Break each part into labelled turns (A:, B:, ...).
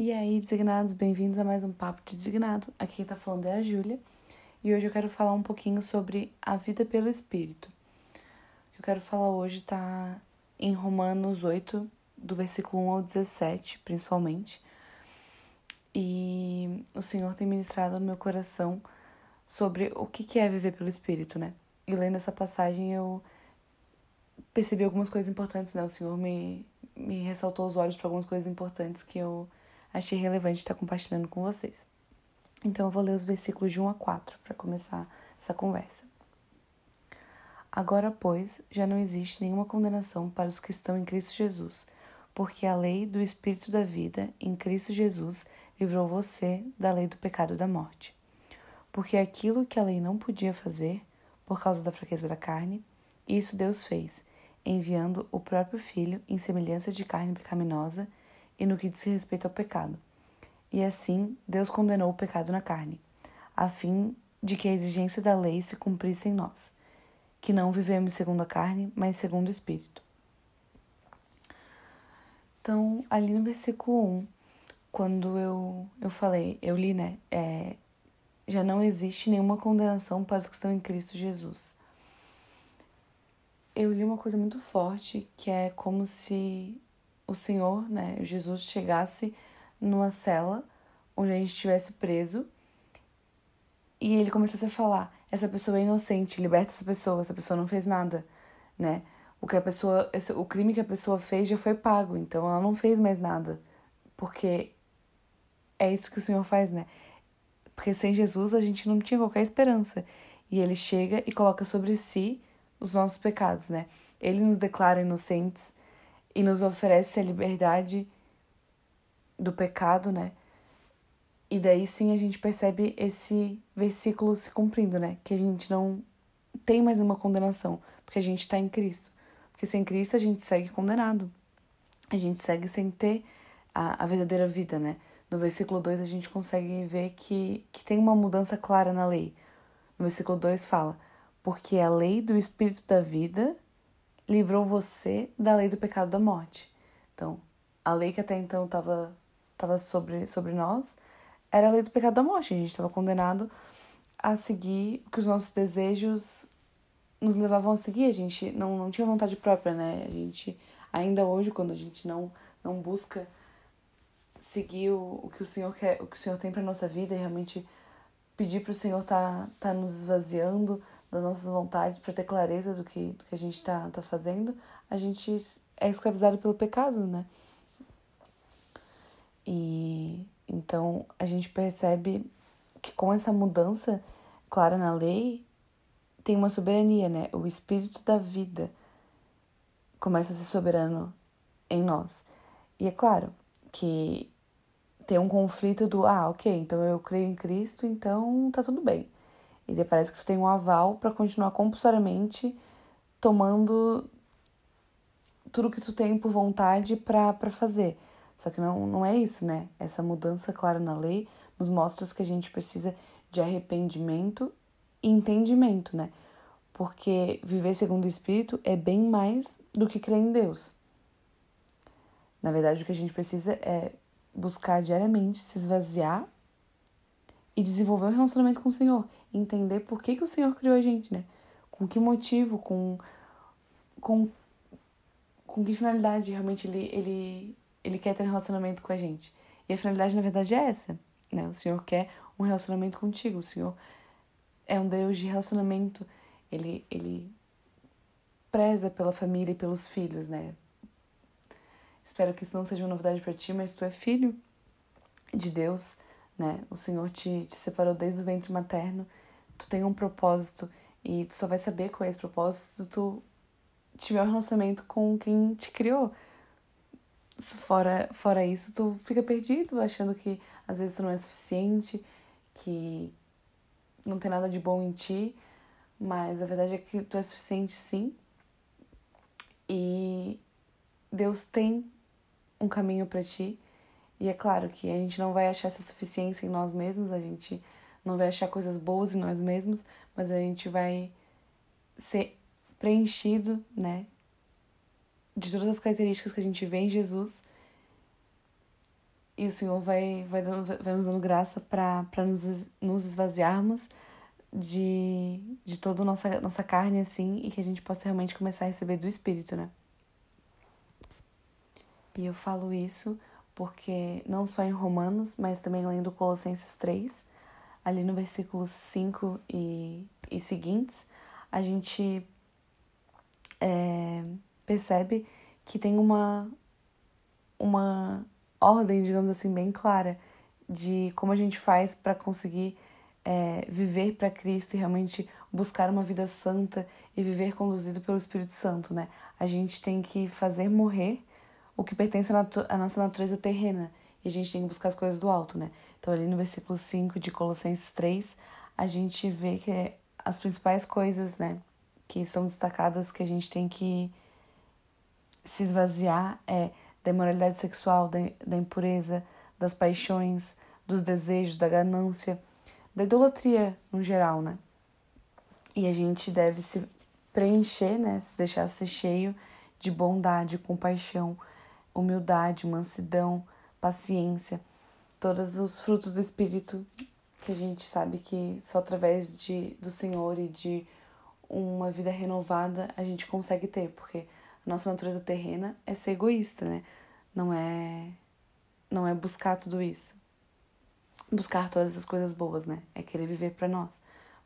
A: E aí, designados, bem-vindos a mais um Papo Designado. Aqui quem tá falando é a Júlia. E hoje eu quero falar um pouquinho sobre a vida pelo Espírito. Que eu quero falar hoje tá em Romanos 8, do versículo 1 ao 17, principalmente. E o Senhor tem ministrado no meu coração sobre o que é viver pelo Espírito, né? E lendo essa passagem eu percebi algumas coisas importantes, né? O Senhor me, me ressaltou os olhos para algumas coisas importantes que eu achei relevante estar compartilhando com vocês. Então eu vou ler os versículos de 1 a 4 para começar essa conversa. Agora, pois, já não existe nenhuma condenação para os que estão em Cristo Jesus, porque a lei do Espírito da vida em Cristo Jesus livrou você da lei do pecado e da morte. Porque aquilo que a lei não podia fazer, por causa da fraqueza da carne, isso Deus fez, enviando o próprio Filho em semelhança de carne pecaminosa e no que diz respeito ao pecado. E assim Deus condenou o pecado na carne, a fim de que a exigência da lei se cumprisse em nós, que não vivemos segundo a carne, mas segundo o Espírito. Então, ali no versículo 1, quando eu, eu falei, eu li, né? É, já não existe nenhuma condenação para os que estão em Cristo Jesus. Eu li uma coisa muito forte que é como se o Senhor, né, Jesus, chegasse numa cela onde a gente estivesse preso e ele começasse a falar: essa pessoa é inocente, liberta essa pessoa, essa pessoa não fez nada, né? O que a pessoa, esse, o crime que a pessoa fez já foi pago, então ela não fez mais nada, porque é isso que o Senhor faz, né? Porque sem Jesus a gente não tinha qualquer esperança. E ele chega e coloca sobre si os nossos pecados, né? Ele nos declara inocentes e nos oferece a liberdade do pecado, né? E daí sim a gente percebe esse versículo se cumprindo, né? Que a gente não tem mais nenhuma condenação, porque a gente está em Cristo. Porque sem Cristo a gente segue condenado. A gente segue sem ter a, a verdadeira vida, né? No versículo 2 a gente consegue ver que, que tem uma mudança clara na lei. No versículo 2 fala: Porque a lei do Espírito da vida livrou você da lei do pecado da morte. Então, a lei que até então estava tava sobre, sobre nós era a lei do pecado da morte. A gente estava condenado a seguir o que os nossos desejos nos levavam a seguir. A gente não, não tinha vontade própria, né? A gente, ainda hoje, quando a gente não, não busca seguir o, o que o Senhor quer, o que o Senhor tem para nossa vida e realmente pedir para o Senhor tá, tá nos esvaziando, das nossas vontades, para ter clareza do que, do que a gente está tá fazendo, a gente é escravizado pelo pecado, né? E então a gente percebe que com essa mudança clara na lei, tem uma soberania, né? O espírito da vida começa a ser soberano em nós. E é claro que tem um conflito do, ah, ok, então eu creio em Cristo, então tá tudo bem. E daí parece que tu tem um aval para continuar compulsoriamente tomando tudo que tu tem por vontade para fazer. Só que não, não é isso, né? Essa mudança clara na lei nos mostra que a gente precisa de arrependimento e entendimento, né? Porque viver segundo o Espírito é bem mais do que crer em Deus. Na verdade, o que a gente precisa é buscar diariamente se esvaziar e desenvolver um relacionamento com o Senhor. Entender por que, que o Senhor criou a gente, né? Com que motivo, com, com, com que finalidade realmente ele, ele, ele quer ter um relacionamento com a gente. E a finalidade, na verdade, é essa. Né? O Senhor quer um relacionamento contigo. O Senhor é um Deus de relacionamento. Ele, ele preza pela família e pelos filhos, né? Espero que isso não seja uma novidade para ti, mas tu é filho de Deus né? O Senhor te, te separou desde o ventre materno, tu tem um propósito e tu só vai saber qual é esse propósito se tu tiver um relacionamento com quem te criou. Fora, fora isso, tu fica perdido, achando que às vezes tu não é suficiente, que não tem nada de bom em ti, mas a verdade é que tu é suficiente sim. E Deus tem um caminho para ti e é claro que a gente não vai achar essa suficiência em nós mesmos, a gente não vai achar coisas boas em nós mesmos, mas a gente vai ser preenchido, né, de todas as características que a gente vê em Jesus e o Senhor vai, vai, dando, vai nos dando graça para nos, nos esvaziarmos de, de toda a nossa, nossa carne, assim, e que a gente possa realmente começar a receber do Espírito, né? E eu falo isso porque não só em Romanos, mas também lendo Colossenses 3, ali no versículo 5 e, e seguintes, a gente é, percebe que tem uma, uma ordem, digamos assim, bem clara de como a gente faz para conseguir é, viver para Cristo e realmente buscar uma vida santa e viver conduzido pelo Espírito Santo, né? A gente tem que fazer morrer o que pertence à nossa natureza terrena e a gente tem que buscar as coisas do alto, né? Então, ali no versículo 5 de Colossenses 3, a gente vê que as principais coisas, né, que são destacadas que a gente tem que se esvaziar é da imoralidade sexual, da, da impureza, das paixões, dos desejos, da ganância, da idolatria no geral, né? E a gente deve se preencher, né? Se deixar ser cheio de bondade, compaixão, humildade, mansidão, paciência, todos os frutos do Espírito que a gente sabe que só através de, do Senhor e de uma vida renovada a gente consegue ter, porque a nossa natureza terrena é ser egoísta, né? Não é não é buscar tudo isso. Buscar todas essas coisas boas, né? É querer viver para nós.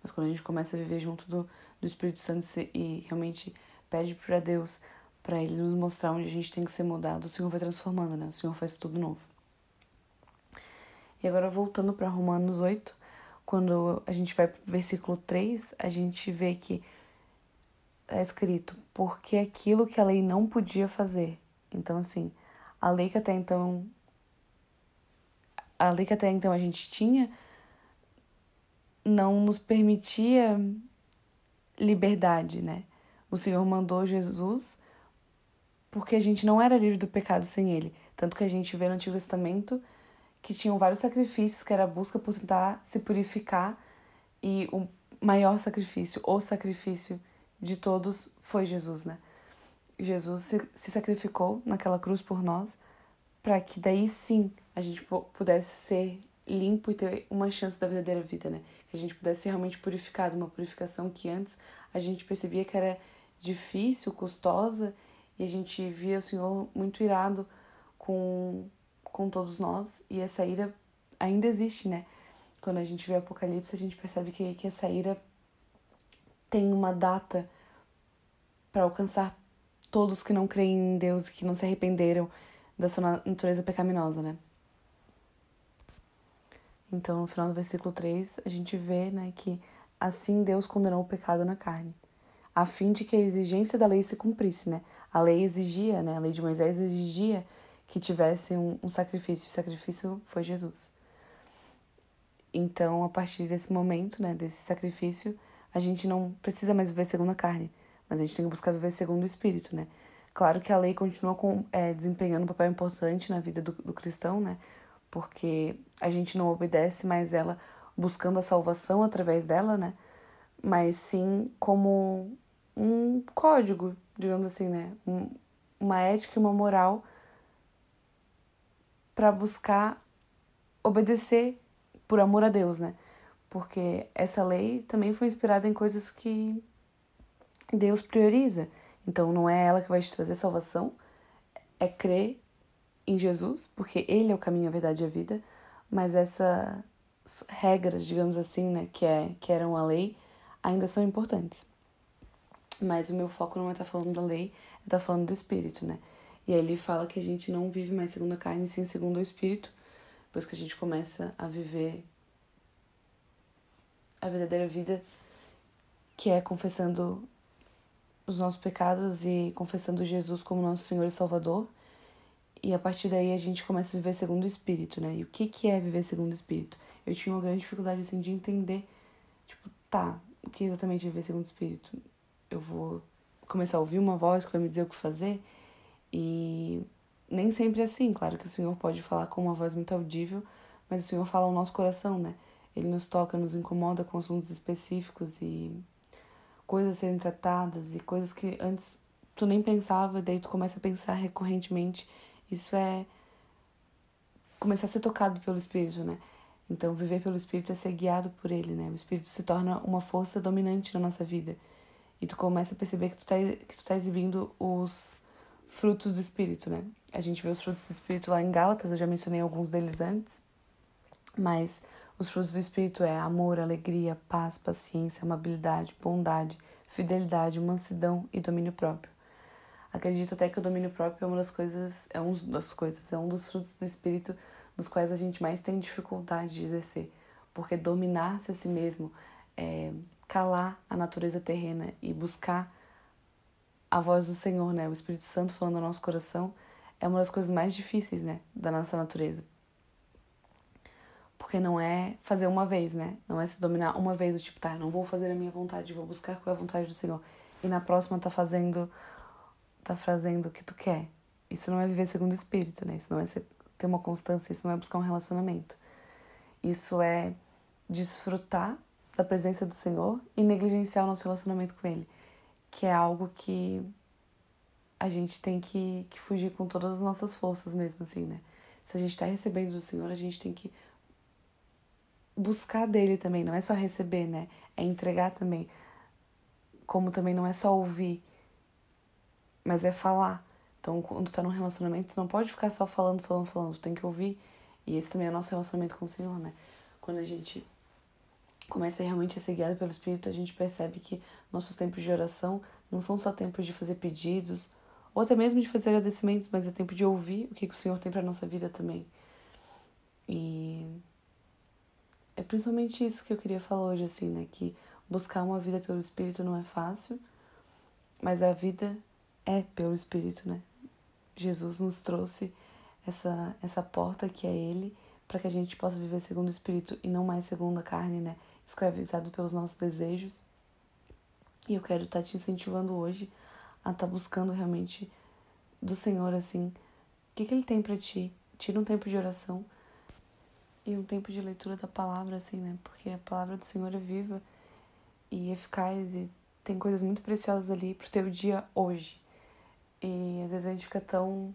A: Mas quando a gente começa a viver junto do, do Espírito Santo e realmente pede para Deus para ele nos mostrar onde a gente tem que ser mudado, o Senhor vai transformando, né? O Senhor faz tudo novo. E agora voltando para Romanos 8, quando a gente vai para o versículo 3, a gente vê que é escrito: porque aquilo que a lei não podia fazer. Então, assim, a lei que até então. A lei que até então a gente tinha não nos permitia liberdade, né? O Senhor mandou Jesus porque a gente não era livre do pecado sem ele. Tanto que a gente vê no Antigo Testamento que tinham vários sacrifícios, que era a busca por tentar se purificar, e o maior sacrifício, o sacrifício de todos, foi Jesus, né? Jesus se, se sacrificou naquela cruz por nós, para que daí sim a gente pudesse ser limpo e ter uma chance da verdadeira vida, né? Que a gente pudesse ser realmente purificado, uma purificação que antes a gente percebia que era difícil, custosa, e a gente via o Senhor muito irado com com todos nós e essa ira ainda existe, né? Quando a gente vê Apocalipse, a gente percebe que, que essa ira tem uma data para alcançar todos que não creem em Deus e que não se arrependeram da sua natureza pecaminosa, né? Então, no final do versículo 3, a gente vê né, que assim Deus condenou o pecado na carne, a fim de que a exigência da lei se cumprisse, né? A lei exigia, né? A lei de Moisés exigia que tivesse um, um sacrifício. O sacrifício foi Jesus. Então, a partir desse momento, né, desse sacrifício, a gente não precisa mais viver segundo a carne, mas a gente tem que buscar viver segundo o Espírito, né? Claro que a lei continua com, é, desempenhando um papel importante na vida do, do cristão, né? Porque a gente não obedece mais ela buscando a salvação através dela, né? Mas sim como um código, digamos assim, né? Um, uma ética e uma moral para buscar obedecer por amor a Deus, né? Porque essa lei também foi inspirada em coisas que Deus prioriza. Então não é ela que vai te trazer salvação, é crer em Jesus, porque ele é o caminho, a verdade e a vida, mas essas regras, digamos assim, né, que é que eram a lei, ainda são importantes. Mas o meu foco não é estar tá falando da lei, é estar tá falando do espírito, né? E aí ele fala que a gente não vive mais segundo a carne, sim segundo o espírito, depois que a gente começa a viver a verdadeira vida, que é confessando os nossos pecados e confessando Jesus como nosso Senhor e Salvador. E a partir daí a gente começa a viver segundo o Espírito, né? E o que, que é viver segundo o Espírito? Eu tinha uma grande dificuldade, assim, de entender, tipo, tá, o que é exatamente viver segundo o Espírito? Eu vou começar a ouvir uma voz que vai me dizer o que fazer? E nem sempre é assim, claro que o Senhor pode falar com uma voz muito audível, mas o Senhor fala ao nosso coração, né? Ele nos toca, nos incomoda com assuntos específicos e coisas serem tratadas e coisas que antes tu nem pensava, daí tu começa a pensar recorrentemente. Isso é começar a ser tocado pelo Espírito, né? Então, viver pelo Espírito é ser guiado por ele, né? O Espírito se torna uma força dominante na nossa vida. E tu começa a perceber que tu tá, que tu tá exibindo os frutos do Espírito, né? A gente vê os frutos do Espírito lá em Gálatas, eu já mencionei alguns deles antes. Mas os frutos do Espírito é amor, alegria, paz, paciência, amabilidade, bondade, fidelidade, mansidão e domínio próprio. Acredito até que o domínio próprio é uma das coisas, é um das coisas, é um dos frutos do Espírito dos quais a gente mais tem dificuldade de exercer. Porque dominar-se a si mesmo, é, calar a natureza terrena e buscar a voz do Senhor, né? O Espírito Santo falando no nosso coração é uma das coisas mais difíceis, né? Da nossa natureza. Porque não é fazer uma vez, né? Não é se dominar uma vez, o tipo, tá, não vou fazer a minha vontade, vou buscar é a vontade do Senhor. E na próxima tá fazendo tá fazendo o que tu quer. Isso não é viver segundo o Espírito, né? Isso não é ser ter uma constância, isso não é buscar um relacionamento. Isso é desfrutar da presença do Senhor e negligenciar o nosso relacionamento com Ele, que é algo que a gente tem que, que fugir com todas as nossas forças mesmo, assim, né? Se a gente está recebendo do Senhor, a gente tem que buscar dele também, não é só receber, né? É entregar também. Como também não é só ouvir, mas é falar. Então, quando tá num relacionamento, tu não pode ficar só falando, falando, falando. Tu tem que ouvir. E esse também é o nosso relacionamento com o Senhor, né? Quando a gente começa realmente a ser guiado pelo Espírito, a gente percebe que nossos tempos de oração não são só tempos de fazer pedidos, ou até mesmo de fazer agradecimentos, mas é tempo de ouvir o que, que o Senhor tem para nossa vida também. E é principalmente isso que eu queria falar hoje, assim, né? Que buscar uma vida pelo Espírito não é fácil, mas a vida é pelo Espírito, né? Jesus nos trouxe essa, essa porta que é Ele, para que a gente possa viver segundo o Espírito e não mais segundo a carne, né? Escravizado pelos nossos desejos. E eu quero estar tá te incentivando hoje a estar tá buscando realmente do Senhor, assim, o que, que Ele tem para ti. Tira um tempo de oração e um tempo de leitura da palavra, assim, né? Porque a palavra do Senhor é viva e eficaz e tem coisas muito preciosas ali pro teu dia hoje. E às vezes a gente fica tão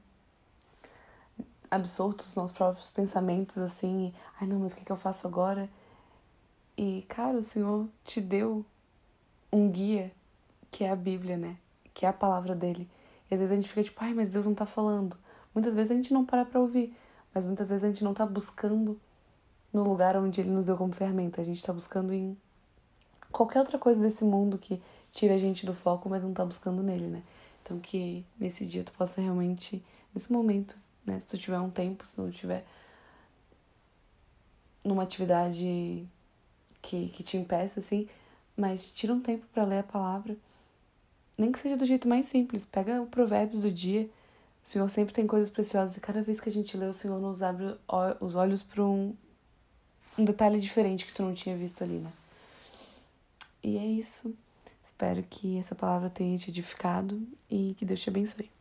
A: absorto nos nossos próprios pensamentos, assim, ai não, mas o que, que eu faço agora? E, cara, o Senhor te deu um guia, que é a Bíblia, né? Que é a palavra dele. E às vezes a gente fica tipo, ai, mas Deus não tá falando. Muitas vezes a gente não para pra ouvir, mas muitas vezes a gente não tá buscando no lugar onde ele nos deu como ferramenta. A gente tá buscando em qualquer outra coisa desse mundo que tira a gente do foco, mas não tá buscando nele, né? Então que nesse dia tu possa realmente, nesse momento, né? Se tu tiver um tempo, se não tiver numa atividade que, que te impeça, assim, mas tira um tempo para ler a palavra. Nem que seja do jeito mais simples. Pega o provérbios do dia. O Senhor sempre tem coisas preciosas e cada vez que a gente lê, o Senhor nos abre os olhos para um, um detalhe diferente que tu não tinha visto ali, né? E é isso. Espero que essa palavra tenha te edificado e que Deus te abençoe.